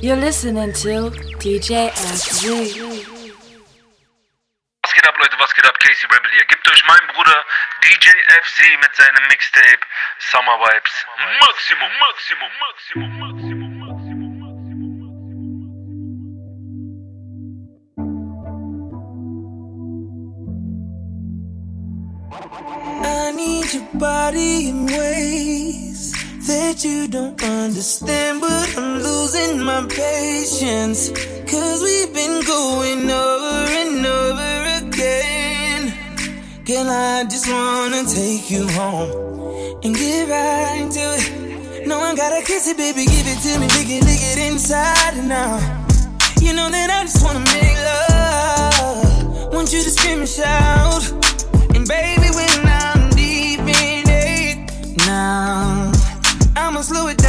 You're listening to DJ FZ. Was geht ab, Leute, was geht ab? KC Rebell hier. Gebt euch meinen Bruder DJ FZ mit seinem Mixtape Summer Vibes. Maximum, Maximum, Maximum, Maximum, Maximum. I need your body in ways that you don't understand, but I'm losing my patience. Cause we've been going over and over again. Girl, I just wanna take you home and get right to it. No I gotta kiss it, baby, give it to me, lick it, lick it inside and out. You know that I just wanna make love. Want you to scream and shout. And baby, when I'm deep in it now. Slow it down,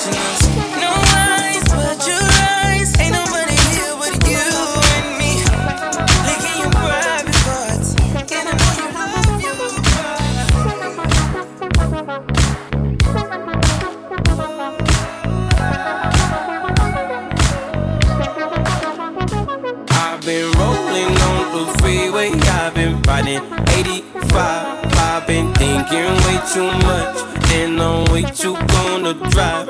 No but your. Ain't nobody here but you and me. Your private. And I know you love your I've been rolling on the freeway, I've been riding 85. I've been thinking way too much, and I'm way too gonna drive.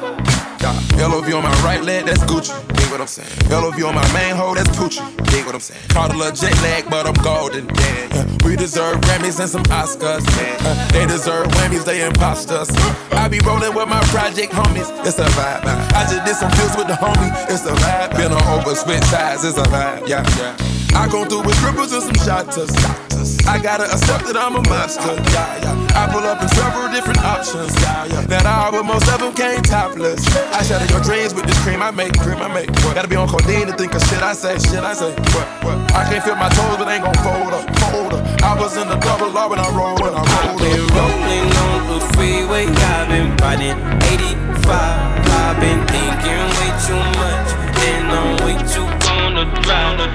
Yeah, LOV on my right leg, that's Gucci. What I'm saying. LOV on my main hoe, that's Poochie. Dig what I'm saying. Caught a little jet lag, but I'm golden. Yeah, yeah. We deserve Grammys and some Oscars. Yeah. Uh, they deserve Whammies, they imposters. I be rolling with my project homies, it's a vibe. I just did some deals with the homie, it's a vibe. Been on over, switch sides, it's a vibe. Yeah, yeah. I go through with triples and some shotters. I gotta accept that I'm a monster. Yeah. I pull up in several different options. That all, but most of them came topless. I shatter your dreams with this cream I make. Cream I make. What? Gotta be on codeine to think of shit I say. Shit I say. What? What? I can't feel my toes, but ain't gon' fold up. Fold up. I was in the double R when I rolled when I I've rolled been up. rolling on the freeway, I've been riding 85. I've been thinking way too much, and I'm way too gonna drive.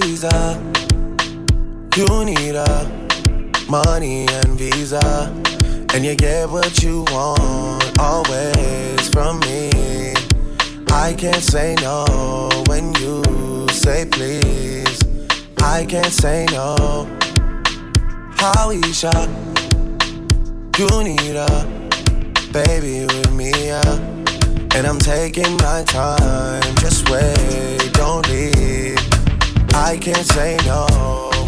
Up, you need a money and visa, and you get what you want always from me. I can't say no when you say please. I can't say no. Howisha, you need a baby with me, yeah. And I'm taking my time, just wait, don't leave. I can't say no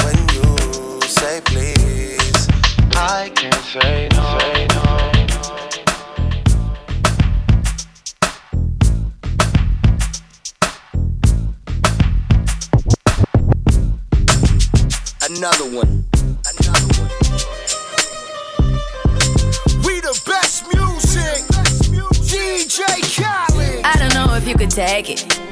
when you say please. I can't say no. Say no. Another one. Another one. We the best music. DJ Khaled. I don't know if you could take it.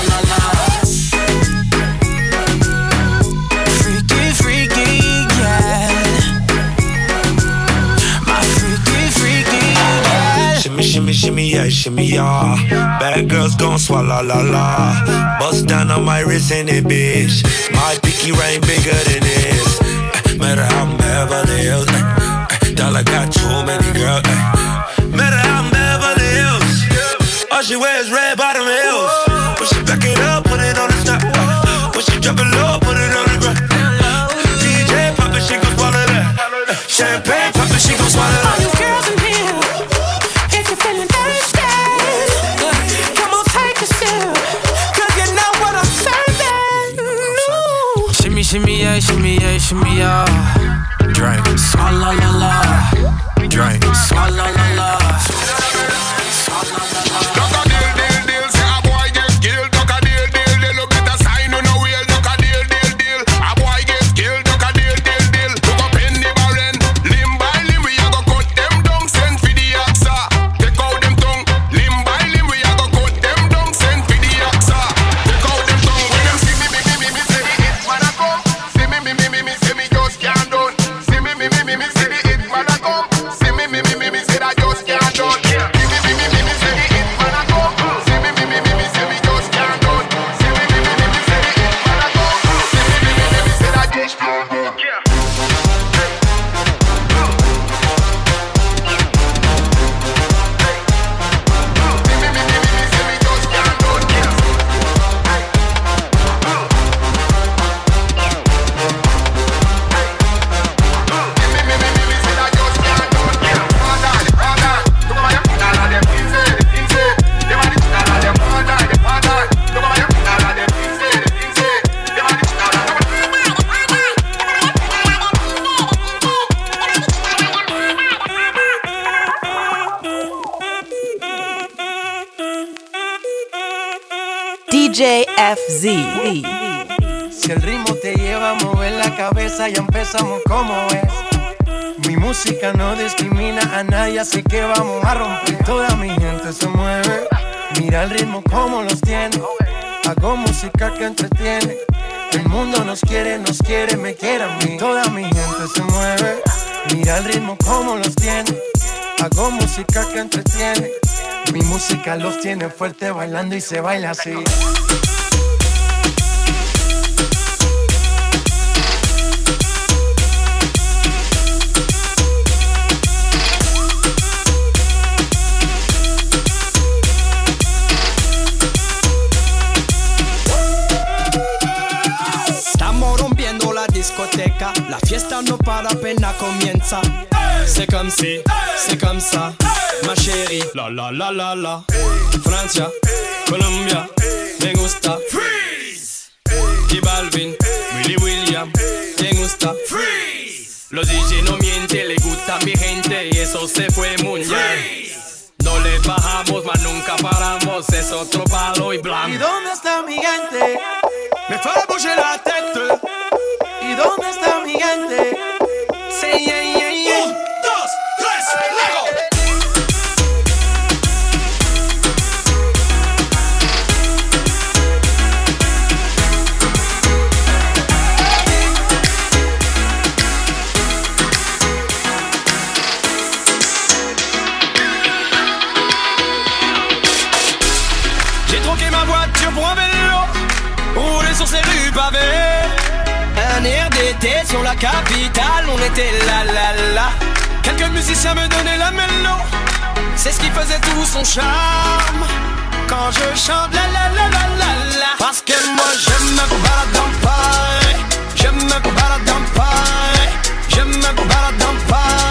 Shimmy, shimmy, yeah, shimmy, yeah. Bad girls gon' swallow la la. Bust down on my wrist in it, bitch. My pinky ring bigger than this. Matter how I'm Beverly Hills. Dollar got too many girls. Matter how I'm Beverly Hills. All she wears red bottom heels. When she back it up, put it on the top. When she drop it low, put it on the ground. DJ pop it, she gon' swallow that. Champagne pop it, she gon' swallow that. All you girls shimmy, yeah, shimmy, yeah. Drink, swalla la la. Drink, swalla la la. música que entretiene. Mi música los tiene fuerte bailando y se baila así. Estamos rompiendo la discoteca, la fiesta no para, pena comienza. C'est comme si, c'est comme ça, ma chérie. La la la la la. Francia, Colombia, me gusta. Freeze. Y Balvin, Willy William, me gusta. Freeze. Los DJ no mienten, le gusta mi gente y eso se fue mundial. No le bajamos, mas nunca paramos, es otro palo y blanco. ¿Y dónde está mi gente? Me fue a la tête. ¿Y dónde está mi gente? Sí. on était là là là. Quelques musiciens me donnaient la mélo, c'est ce qui faisait tout son charme. Quand je chante la la la la la la, parce que moi je me balade dans Paris, je me balade dans Paris, je me balade dans Paris.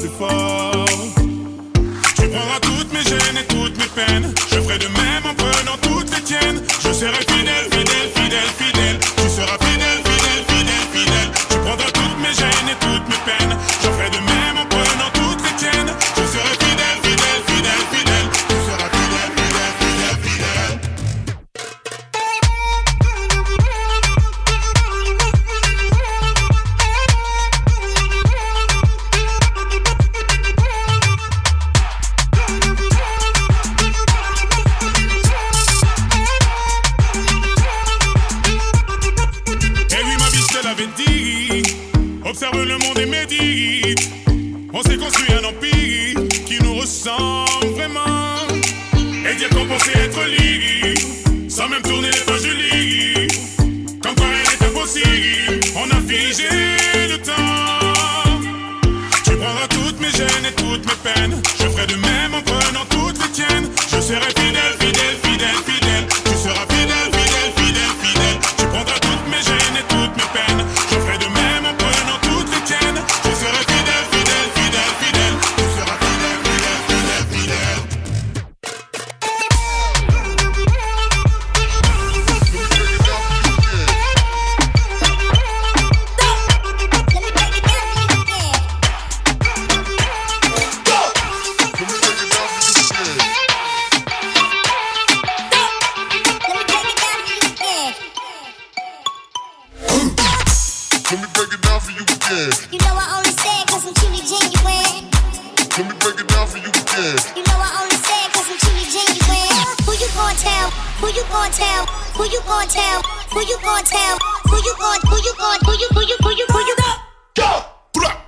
plus fort. Tu prendras toutes mes gênes et toutes mes peines. Je ferai de même en prenant toutes les tiennes. You know I only say it cause I'm truly genuine. Who you gon' tell? Who you gon' tell? Who you gon' tell? Who you gon' tell? Who you gon' who you gon' who you who you who you who you Go! Let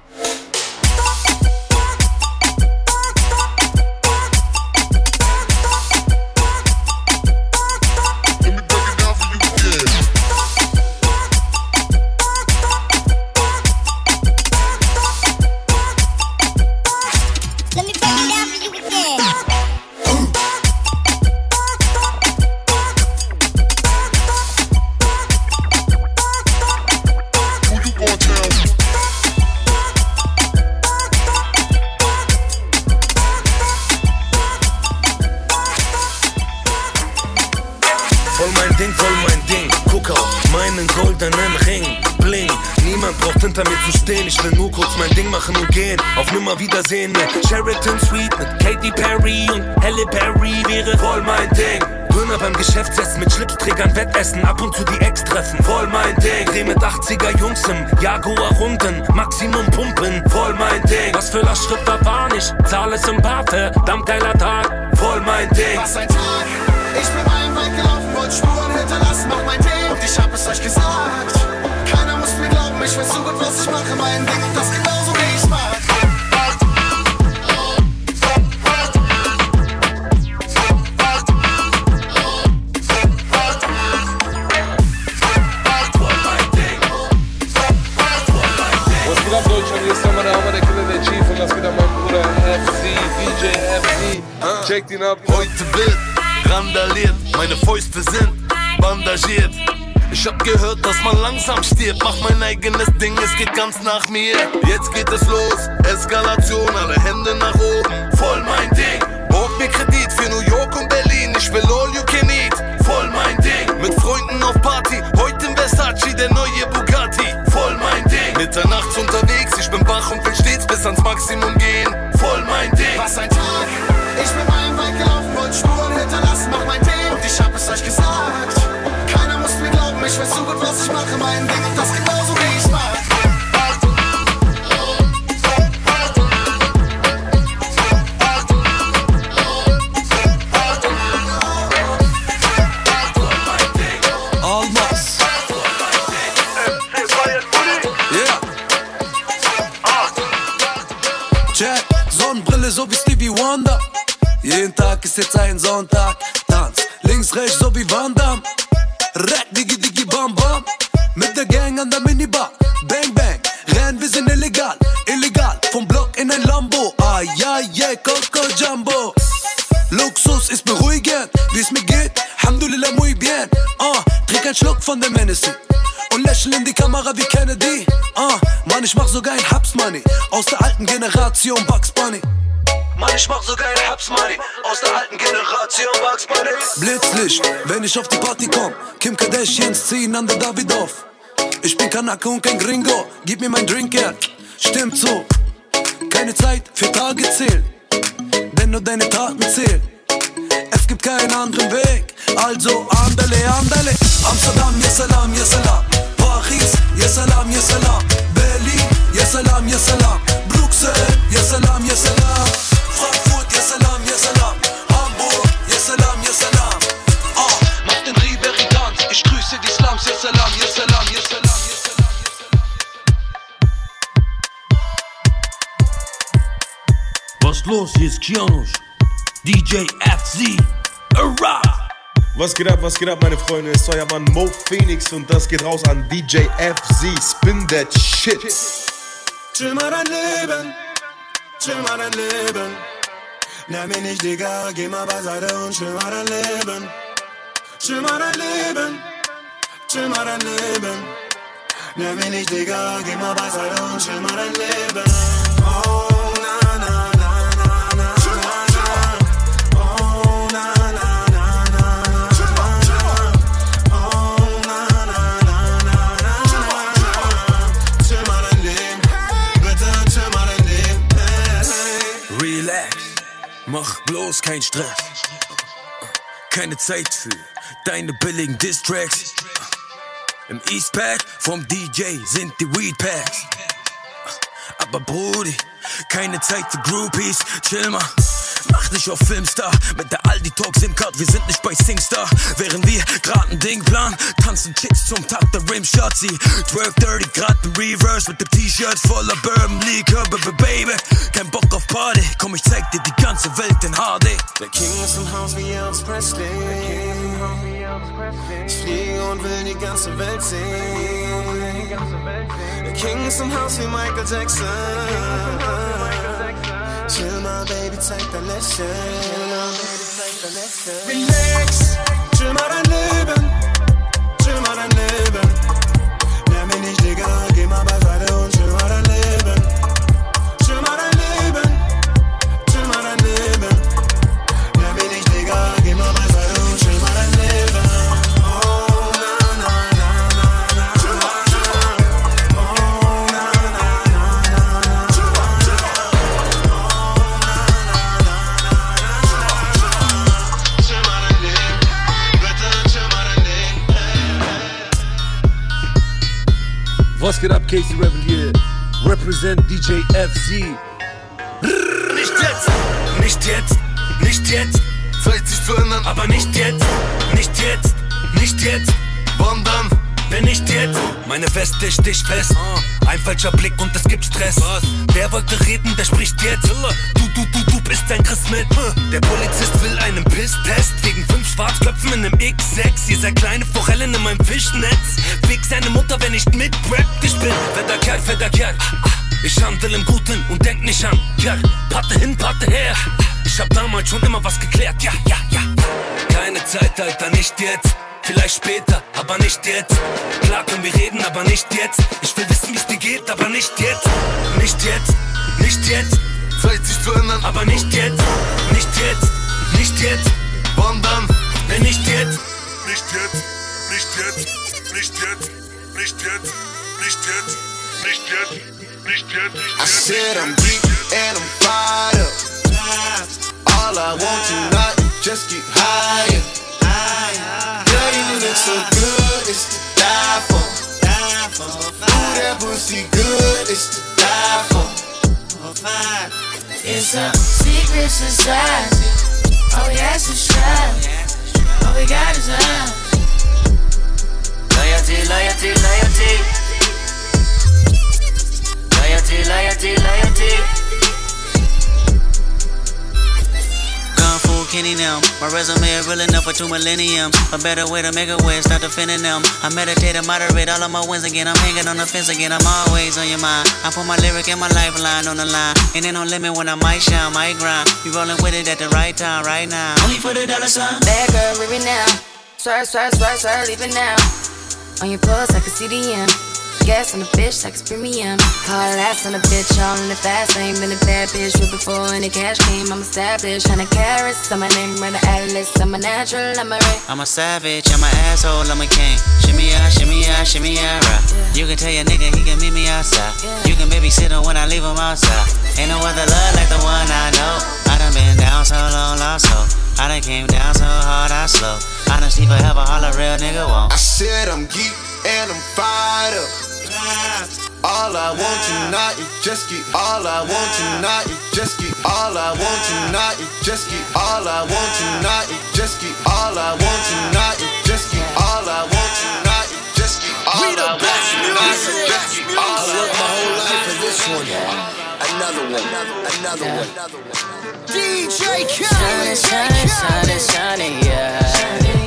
Checkt ihn ab. Heute wird randaliert, meine Fäuste sind bandagiert. Ich hab gehört, dass man langsam stirbt. Mach mein eigenes Ding, es geht ganz nach mir. Jetzt geht es los, Eskalation, alle Hände nach oben. Voll mein Ding. Borg mir Kredit für New York und Berlin. Ich will all you can eat. Voll mein Ding. Mit Freunden auf Party, heute im Versace, der neue Bugatti. Mitternachts unterwegs, ich bin wach und will stets bis ans Maximum gehen. Voll mein Ding. Was ein Tag. Ich bin meinen Weg gelaufen, wollte Spuren hinterlassen, mach mein Ding. Und ich hab es euch gesagt. Keiner muss mir glauben, ich weiß so gut, was ich mache, mein Ding. Und das genauso Generation Bugs Bunny. Mann, ich mach sogar ein Haps Money. Aus der alten Generation Bugs Bunny. Blitzlicht, wenn ich auf die Party komm. Kim Kardashians ziehen an der Davidoff. Ich bin Kanake und kein Gringo. Gib mir mein Drink her. Stimmt so. Keine Zeit für Tage zählen. Denn nur deine Taten zählen. Es gibt keinen anderen Weg. Also andale, andale. Amsterdam, yes salam, yes salam. Paris, yes salam, yes salam. Berlin, yes salam, yes salam. Yes salam. Frankfurt, yes salam. Hamburg, yes salam. Ah, mach den Ribéry Tanz. Ich grüße die Slums, yes salam, yes salam, yes salam. Was los? Hier ist Kianosch. DJ FZ. Hurra! Was geht ab, was geht ab, meine Freunde? Es ist euer Mann Mo Phoenix und das geht raus an DJ FZ. Spin that shit. Chill mal dein Leben, chill mal dein Leben. Nimm mich nicht, Digga, geh mal beiseite und chill mal Leben. Chill mal Leben, chill mal Leben. Nimm mich nicht, Digga, geh mal beiseite und chill mal Leben. Oh, mach bloß keinen Stress. Keine Zeit für deine billigen Distracks. Im Eastpack vom DJ sind die Weedpacks. Aber Brudi, keine Zeit für Groupies. Chill mal, mach dich auf Filmstar. Mit der Aldi Talk SIM-Card, wir sind nicht bei Singstar. Während wir grad ein Ding planen, tanzen Chicks zum Tag der Rimshot. Sie twerk dirty, grad im Reverse mit dem T-Shirt voller Bourbon, Likör, b- b- Baby. Kein Bock auf Party, komm, ich zeig dir die ganze Welt in HD. Der King ist im Haus wie Elvis Presley. Ich fliege und will die ganze Welt sehen. Der King ist im Haus wie Michael Jackson. Chill mal, Baby, dein Lächeln. Relax, chill mal dein Leben. Chill mal dein Leben. Nimm mich nicht, Digga, geh mal beiseite Was geht ab, Casey Rebel hier? Represent DJ FZ. Nicht jetzt, nicht jetzt, nicht jetzt. Zeit sich zu ändern, aber nicht jetzt, nicht jetzt, nicht jetzt. Wann dann? Wenn nicht jetzt. Meine Weste sticht fest. Ein falscher Blick und es gibt Stress. Wer wollte reden, der spricht jetzt. Du, du, du, du bist ein Chris mit. Der Polizist will einen Pisstest wegen fünf Schwarzköpfen in einem X6. Ihr seid kleine Forellen in meinem Fischnetz. Fick seine Mutter, wenn nicht mitrappt. Ich bin fetter Kerl, fetter Kerl. Ich handel im Guten und denk nicht an Kerl. Patte hin, Patte her. Ich hab damals schon immer was geklärt. Ja, ja, ja. Keine Zeit, Alter, nicht jetzt. Vielleicht später, aber nicht jetzt. Klar können wir reden, aber nicht jetzt. Ich will wissen, wie's dir geht, aber nicht jetzt. Nicht jetzt, nicht jetzt. Zeit sich zu ändern, aber nicht jetzt. Nicht jetzt, nicht jetzt. Wann dann? Wenn nicht jetzt. Nicht jetzt, nicht jetzt, nicht jetzt, nicht jetzt, nicht jetzt, nicht jetzt, nicht jetzt, I said I'm geek and I'm fired up. All I want tonight is just get higher. Girl, you look so good, it's to die for. Ooh, that pussy good, it's to die for. It's a secret society. All we ask is try. All we got is us. Loyalty, loyalty, loyalty. Loyalty, loyalty, loyalty. Kenny now. My resume is real enough for two millenniums. A better way to make a way, start defending them. I meditate and moderate all of my wins again. I'm hanging on the fence again. I'm always on your mind. I put my lyric and my lifeline on the line. And ain't no limit when I might shine, might grind. You rolling with it at the right time, right now. Only for the dollar sign. Bad girl, leave it now. Swerve, swerve, swerve, swerve, leave it now. On your pulse, I can see the end. Gas on the bitch, like it's premium. Hard ass on the bitch, all in the fast lane. Been a bad bitch with before any cash came. I'm established, hundred carats. I'm my name, run the atlas. I'm a natural, I'm a ray. I'm a savage, I'm an asshole, I'm a king. Shimmy ya, shimmy ya, shimmy ya, rock. You can tell your nigga he can meet me outside. You can babysit him when I leave him outside. Ain't no other love like the one I know. I done been down so long, lost hope. I done came down so hard, I slow. Honestly, forever, all a real nigga won't. I said I'm geek and I'm fired up. All I want tonight is just get. All I want tonight is just get. All I want tonight is just get. All I want tonight is just get. All I want tonight is just get. All I want tonight is just get. All I want tonight is just get. All I I worked my whole life for this one. And another one, another Yeah. one, another one. DJ Shining, shining, shining, shining, yeah.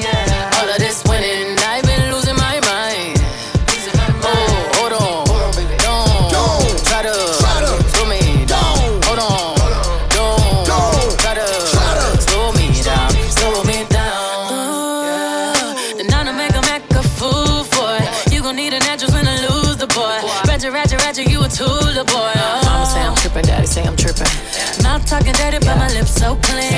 Tripping, daddy say I'm tripping. Mouth talking dirty, but my lips so clean.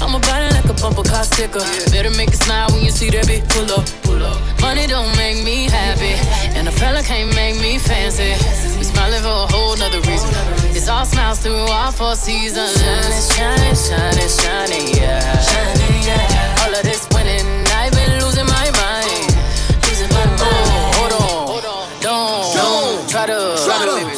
I'm about it like a bumper car sticker. Better make it smile when you see that bitch pull up. Pull up. Money don't make me happy, and a fella can't make me fancy. We smiling for a whole nother reason. It's all smiles through all four seasons. Shining, shining, shining, shining, yeah. Shining, yeah. All of this winning, I've been losing my mind. Losing my mind. hold on, don't, don't try to, slow me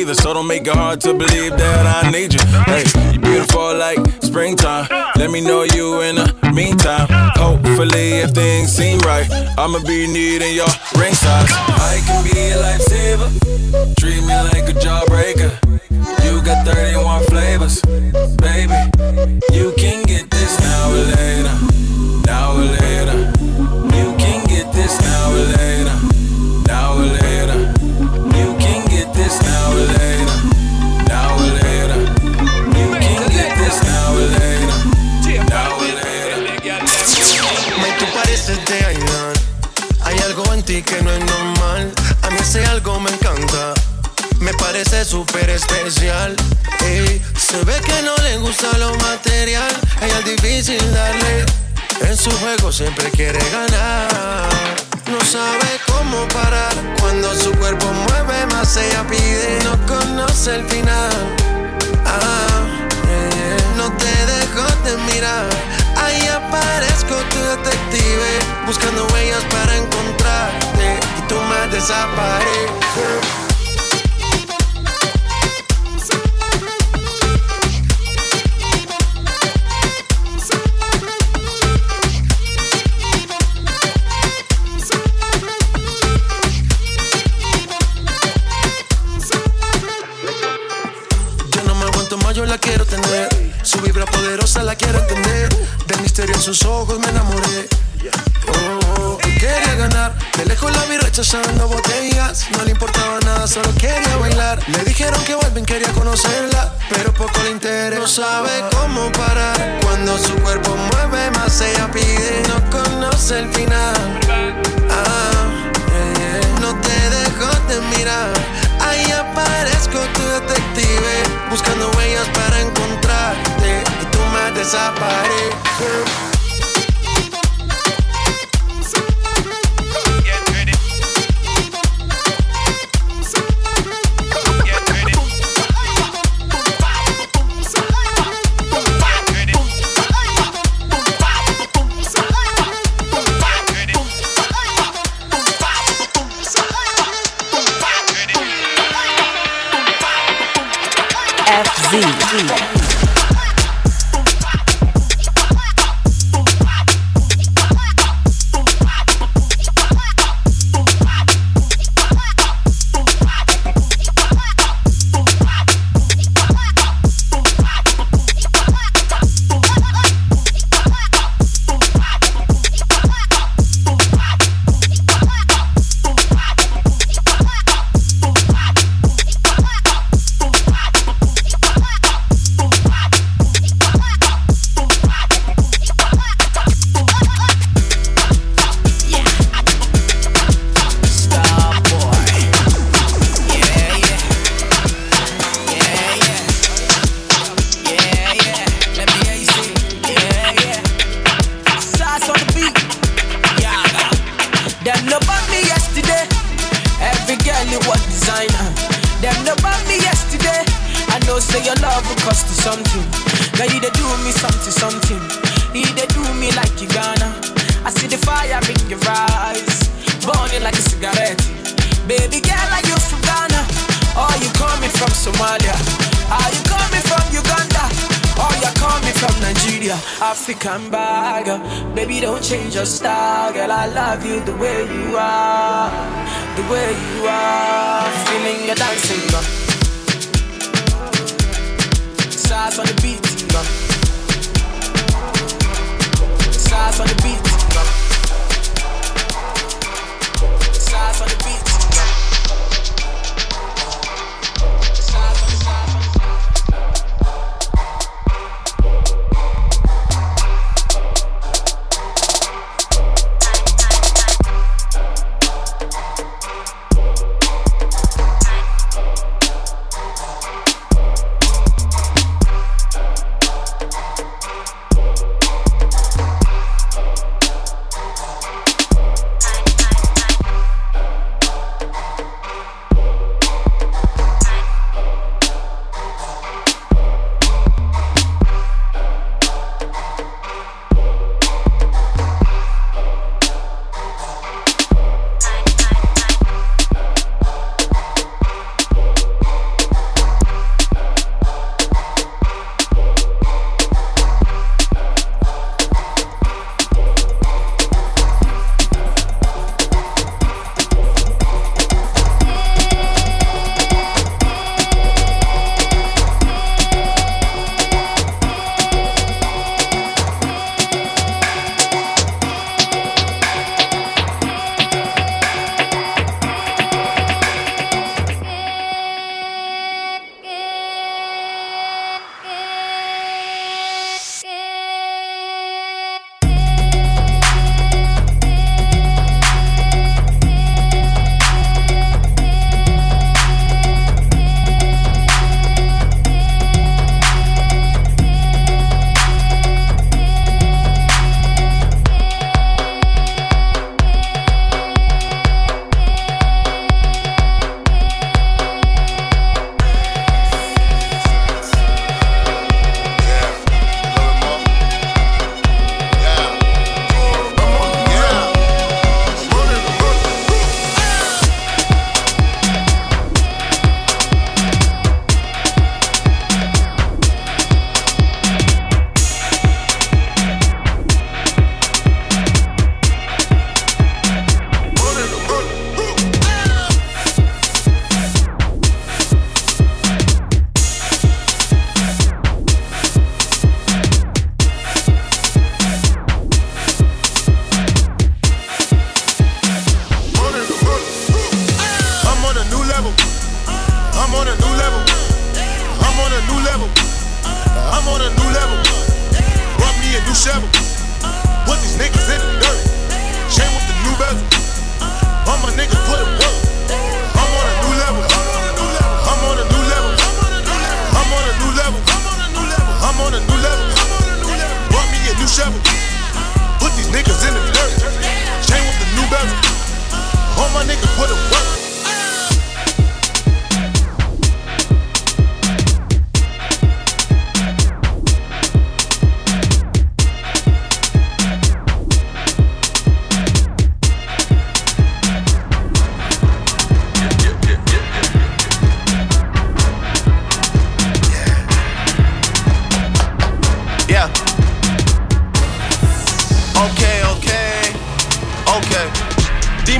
either. So don't make it hard to believe that I need you. Hey, you beautiful like springtime. Let me know you in the meantime. Hopefully, if things seem right, I'ma be needing your ring size. I can be a lifesaver. Treat me like súper especial. Se ve que no le gusta lo material. Ella es difícil darle. En su juego siempre quiere ganar. No sabe cómo parar. Cuando su cuerpo mueve más, ella pide. No conoce el final. Ah, yeah. No te dejo de mirar. Ahí aparezco tu detective. Buscando huellas para encontrarte. Y tú más desapareces. Quiero entender. Del misterio en sus ojos me enamoré. Oh, oh, quería ganar. De lejos la vi rechazando botellas. No le importaba nada, solo quería bailar. Le dijeron que vuelven, quería conocerla. Pero poco le interesa. No sabe cómo parar. Cuando su cuerpo mueve más, ella pide. No conoce el final. Ah. No te dejo de mirar. Ahí aparezco tu detective. Buscando huellas para encontrarte. Más desapareces. FZ. love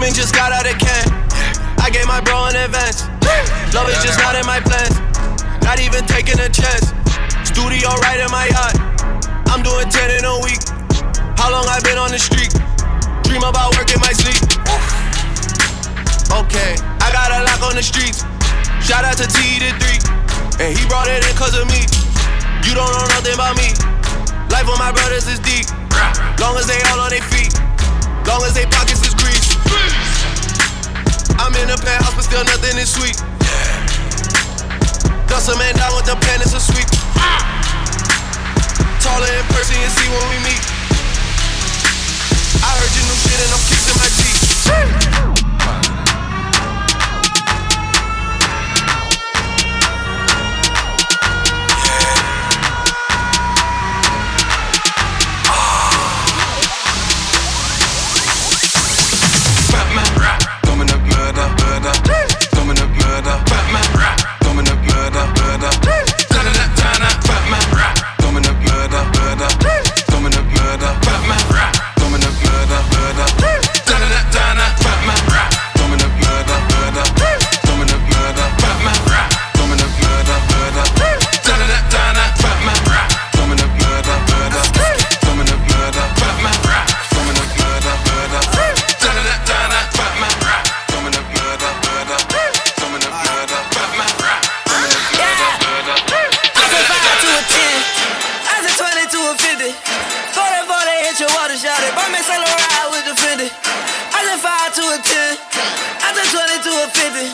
Demon just got out of can. I gave my bro an advance. Love is just not in my plans. Not even taking a chance. Studio right in my yacht. I'm doing 10 in a week. How long I been on the street? Dream about work in my sleep. Okay, I got a lock on the streets. Shout out to T to 3. And he brought it in cause of me. You don't know nothing about me. Life with my brothers is deep. Long as they all on their feet. Long as they pockets is greased. I'm in a penthouse, but still nothing is sweet. Dust a man down with the pen, it's a sweep. Taller in person, you see when we meet. I heard your new shit and I'm kissing my teeth. shot it. My man Saint Laurent with the Fendi. I just five to a ten. I just twenty to a fifty.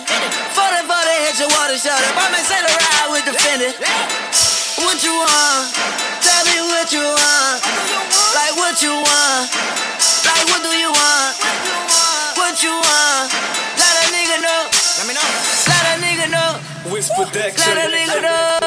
Forty, forty, hit your water shot it. My man Saint Laurent with the Fendi. What you want? Tell me what you want. Like what you want? Like what do you want? What you want? Let a nigga know. Let me know. Let a nigga know. Whisper that. Let a nigga know.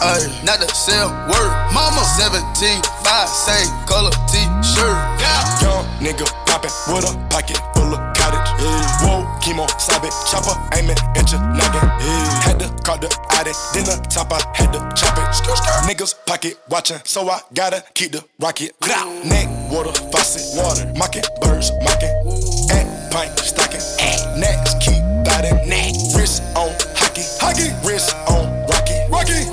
me ay, not to sell word. Mama 17, 5, same color t-shirt. Young nigga poppin' with a pocket full of cottage. Yeah. Whoa, chemo, sob it, chopper, aiming at your noggin. Yeah. Had to call the addy, then the top I had to chop it. Niggas pocket watching, so I gotta keep the rocket. Neck, water, faucet, water, mocking, birds, mocking. And pint, stocking. Next, keep biting. Neck,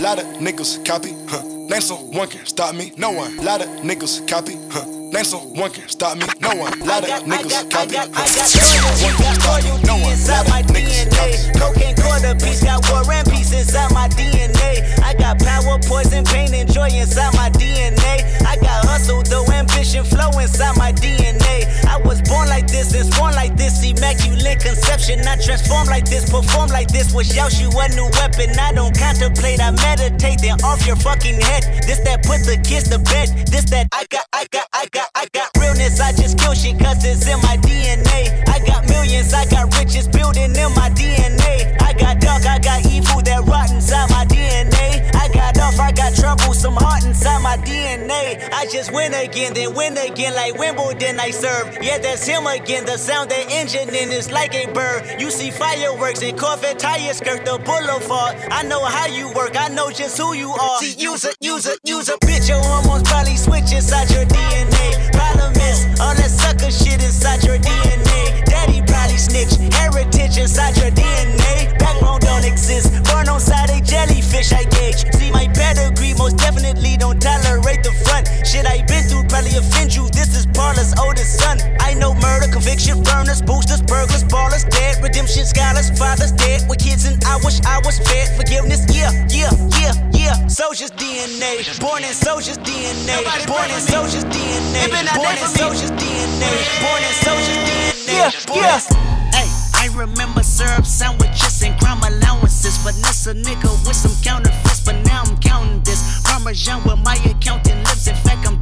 Lot of niggas copy, huh? Name someone can stop me, no one. Lot of niggas copy, huh? Name someone can stop me, no one. Lot of niggas copy, huh? One can stop me, no one. Lot of niggas copy. Cocaine quarter piece, got war and peace inside my DNA. I got power, poison, pain, and joy inside my DNA. I got hustle, though ambition, flow inside my DNA. I was born like this and born like this, immaculate conception. I transform like this, perform like this. Was Yaosh you a new weapon? I don't contemplate, I meditate, then off your fucking head. This that put the kids to bed. This that I got, I got, I got, I got realness. I just kill shit cause it's in my DNA. I got millions, I got riches building in my DNA. I got dark, I got evil that off, I got trouble, some heart inside my DNA. I just win again, then win again like Wimbledon I serve. Yeah, that's him again. The sound that engine in is like a bird. You see fireworks and Corvette tires skirt the boulevard. I know how you work, I know just who you are. See, use a, use a, use a bitch. Your hormones probably switch inside your DNA. Problem is, all that sucker shit inside your DNA. Daddy probably snitch, heritage inside your DNA. Backbone don't exist, born on side a jellyfish, I gauge. See my pedigree, most definitely don't tolerate the front. Shit I been through probably offend you. This is Paula's oldest son. I know murder, conviction, burners, boosters, burglars, ballers, dead, redemption, scholars, fathers dead with kids, and I wish I was fed. Forgiveness, yeah, yeah, yeah, yeah. Soldier's DNA, born in soldier's DNA, born in soldier's DNA, born in soldier's DNA, born in soldier's DNA. Yeah, yeah. Hey, I remember syrup sandwiches and crime allowances. Vanessa nigga with some counterfeits, but now I'm counting this. Parmesan with my accountant lips. In fact, I'm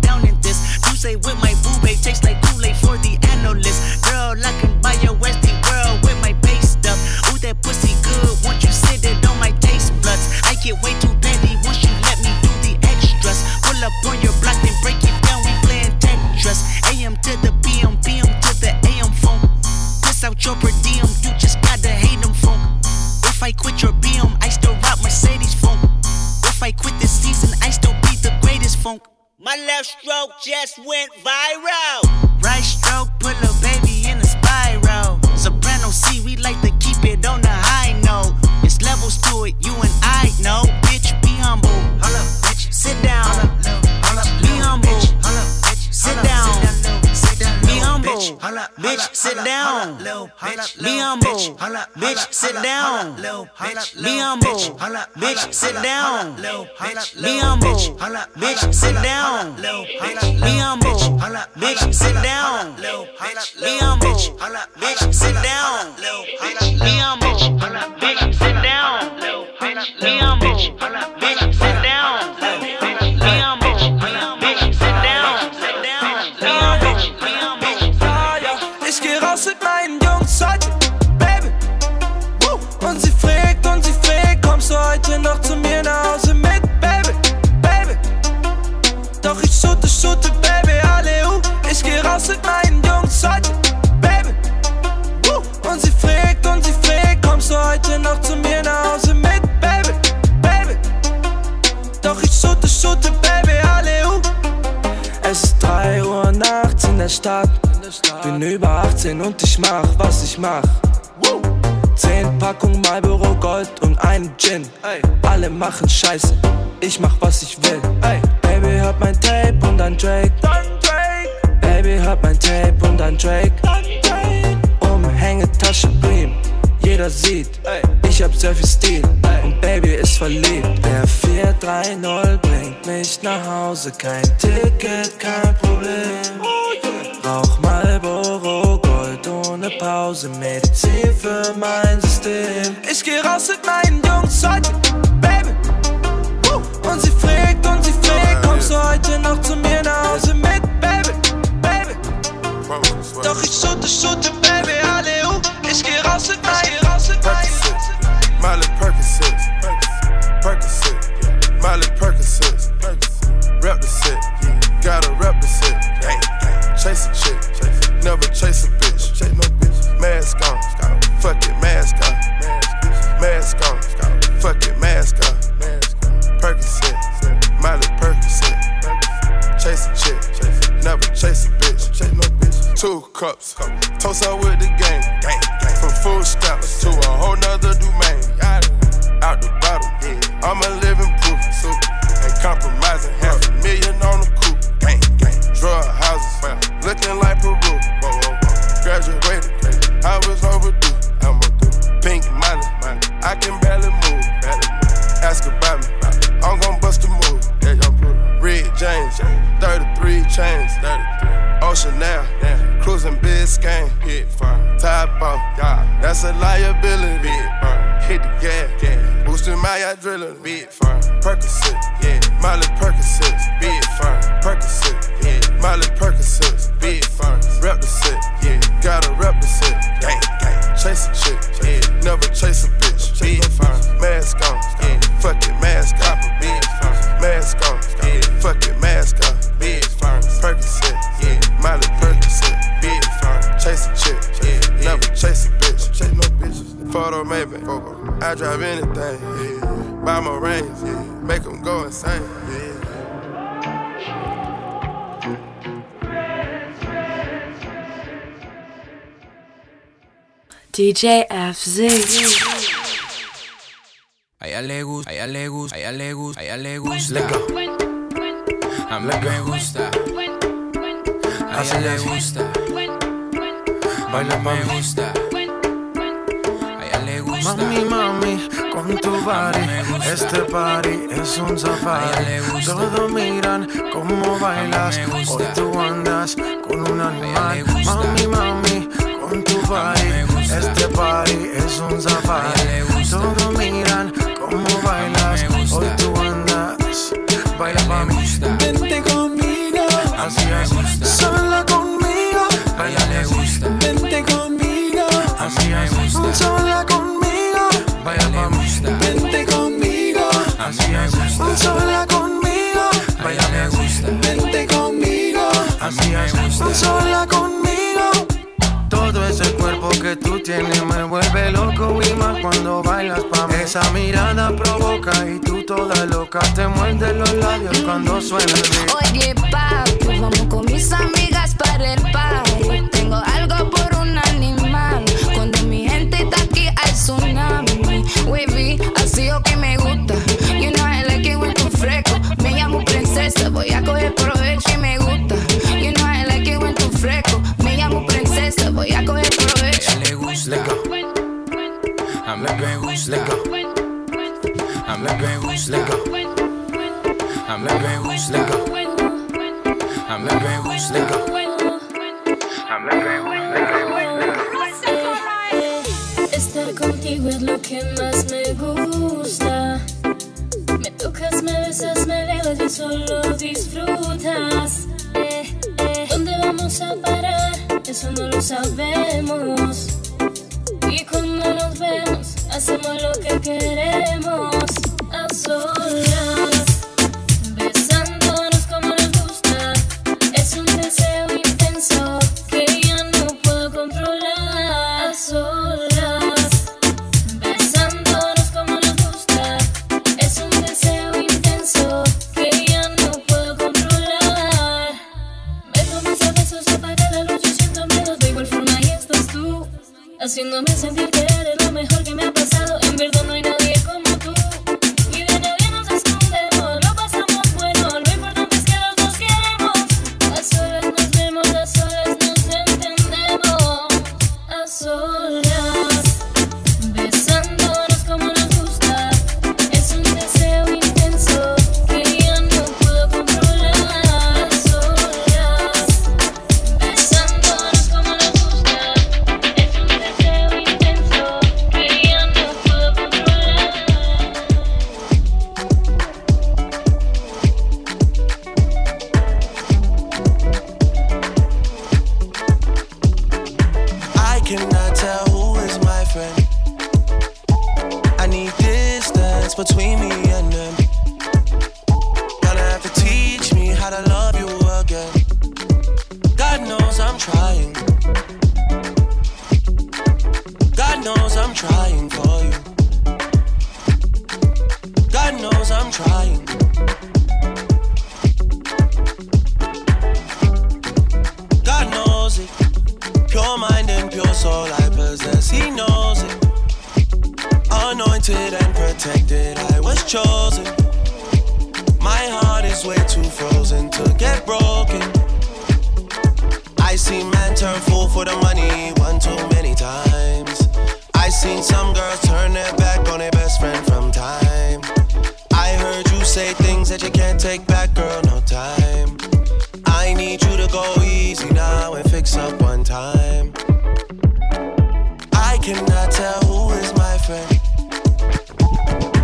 Bitch, sit down. Be humble. Bitch, sit down. Be humble. Bitch, sit down. Be humble. Bitch, sit down. Be humble. Bitch, sit down. Be humble. Stadt. Bin über 18 und ich mach, was ich mach. 10 Packungen Marlboro Gold und einen Gin. Alle machen Scheiße, ich mach, was ich will. Baby, hört mein Tape und dann Drake. Baby, hört mein Tape und dann Drake. Umhängetasche Bream, jeder sieht, ich hab sehr viel Stil und Baby ist verliebt. Der 430 bringt mich nach Hause, kein Ticket, kein Problem. Rauch Marlboro Gold ohne Pause, Medizin für mein System. Ich geh raus mit meinen Jungs heute, Baby. Und sie fragt und sie fragt, kommst du heute noch zu mir nach Hause mit, Baby, Baby. Doch ich shoote, shoote, Baby, alle uh. Ich geh raus mit meinen, raus mit meinen. Miley Percocet, Percocet, Miley Percocet, rep the set, gotta rep the never chase a bitch, mask on, fuck it, mask on, mask. On, fuck it, mask on, Percocet, Miley Percocet, chase a chick, never chase a bitch, two cups, toast up with the Ocean now, cruising Biscayne, hit fine. Top off, yeah, that's a liability. Fine. Hit the gas, gas. boosting my adrenaline. Big fine. Percocet, yeah, Miley Percocet, big fine. Percocet, yeah, Miley Percocet, big fine. Rep the set, yeah, gotta rep the set. Gang, gang. Chase a chick, yeah, never chase a bitch. Big fine. Mask on, yeah, fuck it, mask on. Big fine. Mask on, yeah, fuck it, mask on. Photo I drive anything, yeah. Buy my rings, yeah. Make them go insane, yeah. DJ FZ. A ella le gusta, a ella le gusta, a ella le gusta, a ella le gusta. A mí me gusta. A ella le gusta. Baila, me gusta. Gusta. Mami, mami, con tu body, este party es un safari. Todos miran cómo bailas, hoy tú andas con un animal. Mami, mami, con tu body, este party es un safari. Todos miran cómo bailas. Hoy tú andas. Baila pa' mí. Vente conmigo. Así es. Sola conmigo. A ella le gusta. Vente conmigo. Así es. Sola conmigo. Sola conmigo. Todo ese cuerpo que tú tienes me vuelve loco y cuando bailas pa' mí. Esa mirada provoca y tú toda loca te muerdes los labios cuando suena el beat. Oye, papi, vamos con mis amigas para el party. Tengo algo por un animal. Cuando mi gente está aquí hay tsunami. Wavy, así o que me gusta. You know I like it when fresco. Me llamo princesa, voy a coger provecho voy a coger ella le gusta. A mí me gusta. A mí me gusta. A mí me gusta. A mí me gusta. A mí me Estar contigo es lo que más me gusta. Me tocas, me besas, me elevas y solo disfrutas. Eso no lo sabemos. Y cuando nos vemos, hacemos lo que queremos. A solas, cannot tell who is my friend.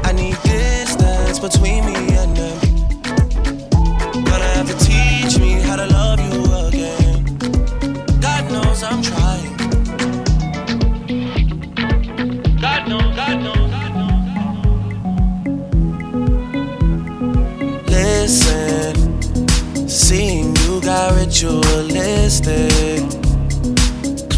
I need distance between me and them. Gonna have to teach me how to love you again. God knows I'm trying. God knows, God knows, God knows. Listen, seeing you got ritualistic.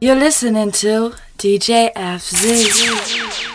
You're listening to DJ FZ.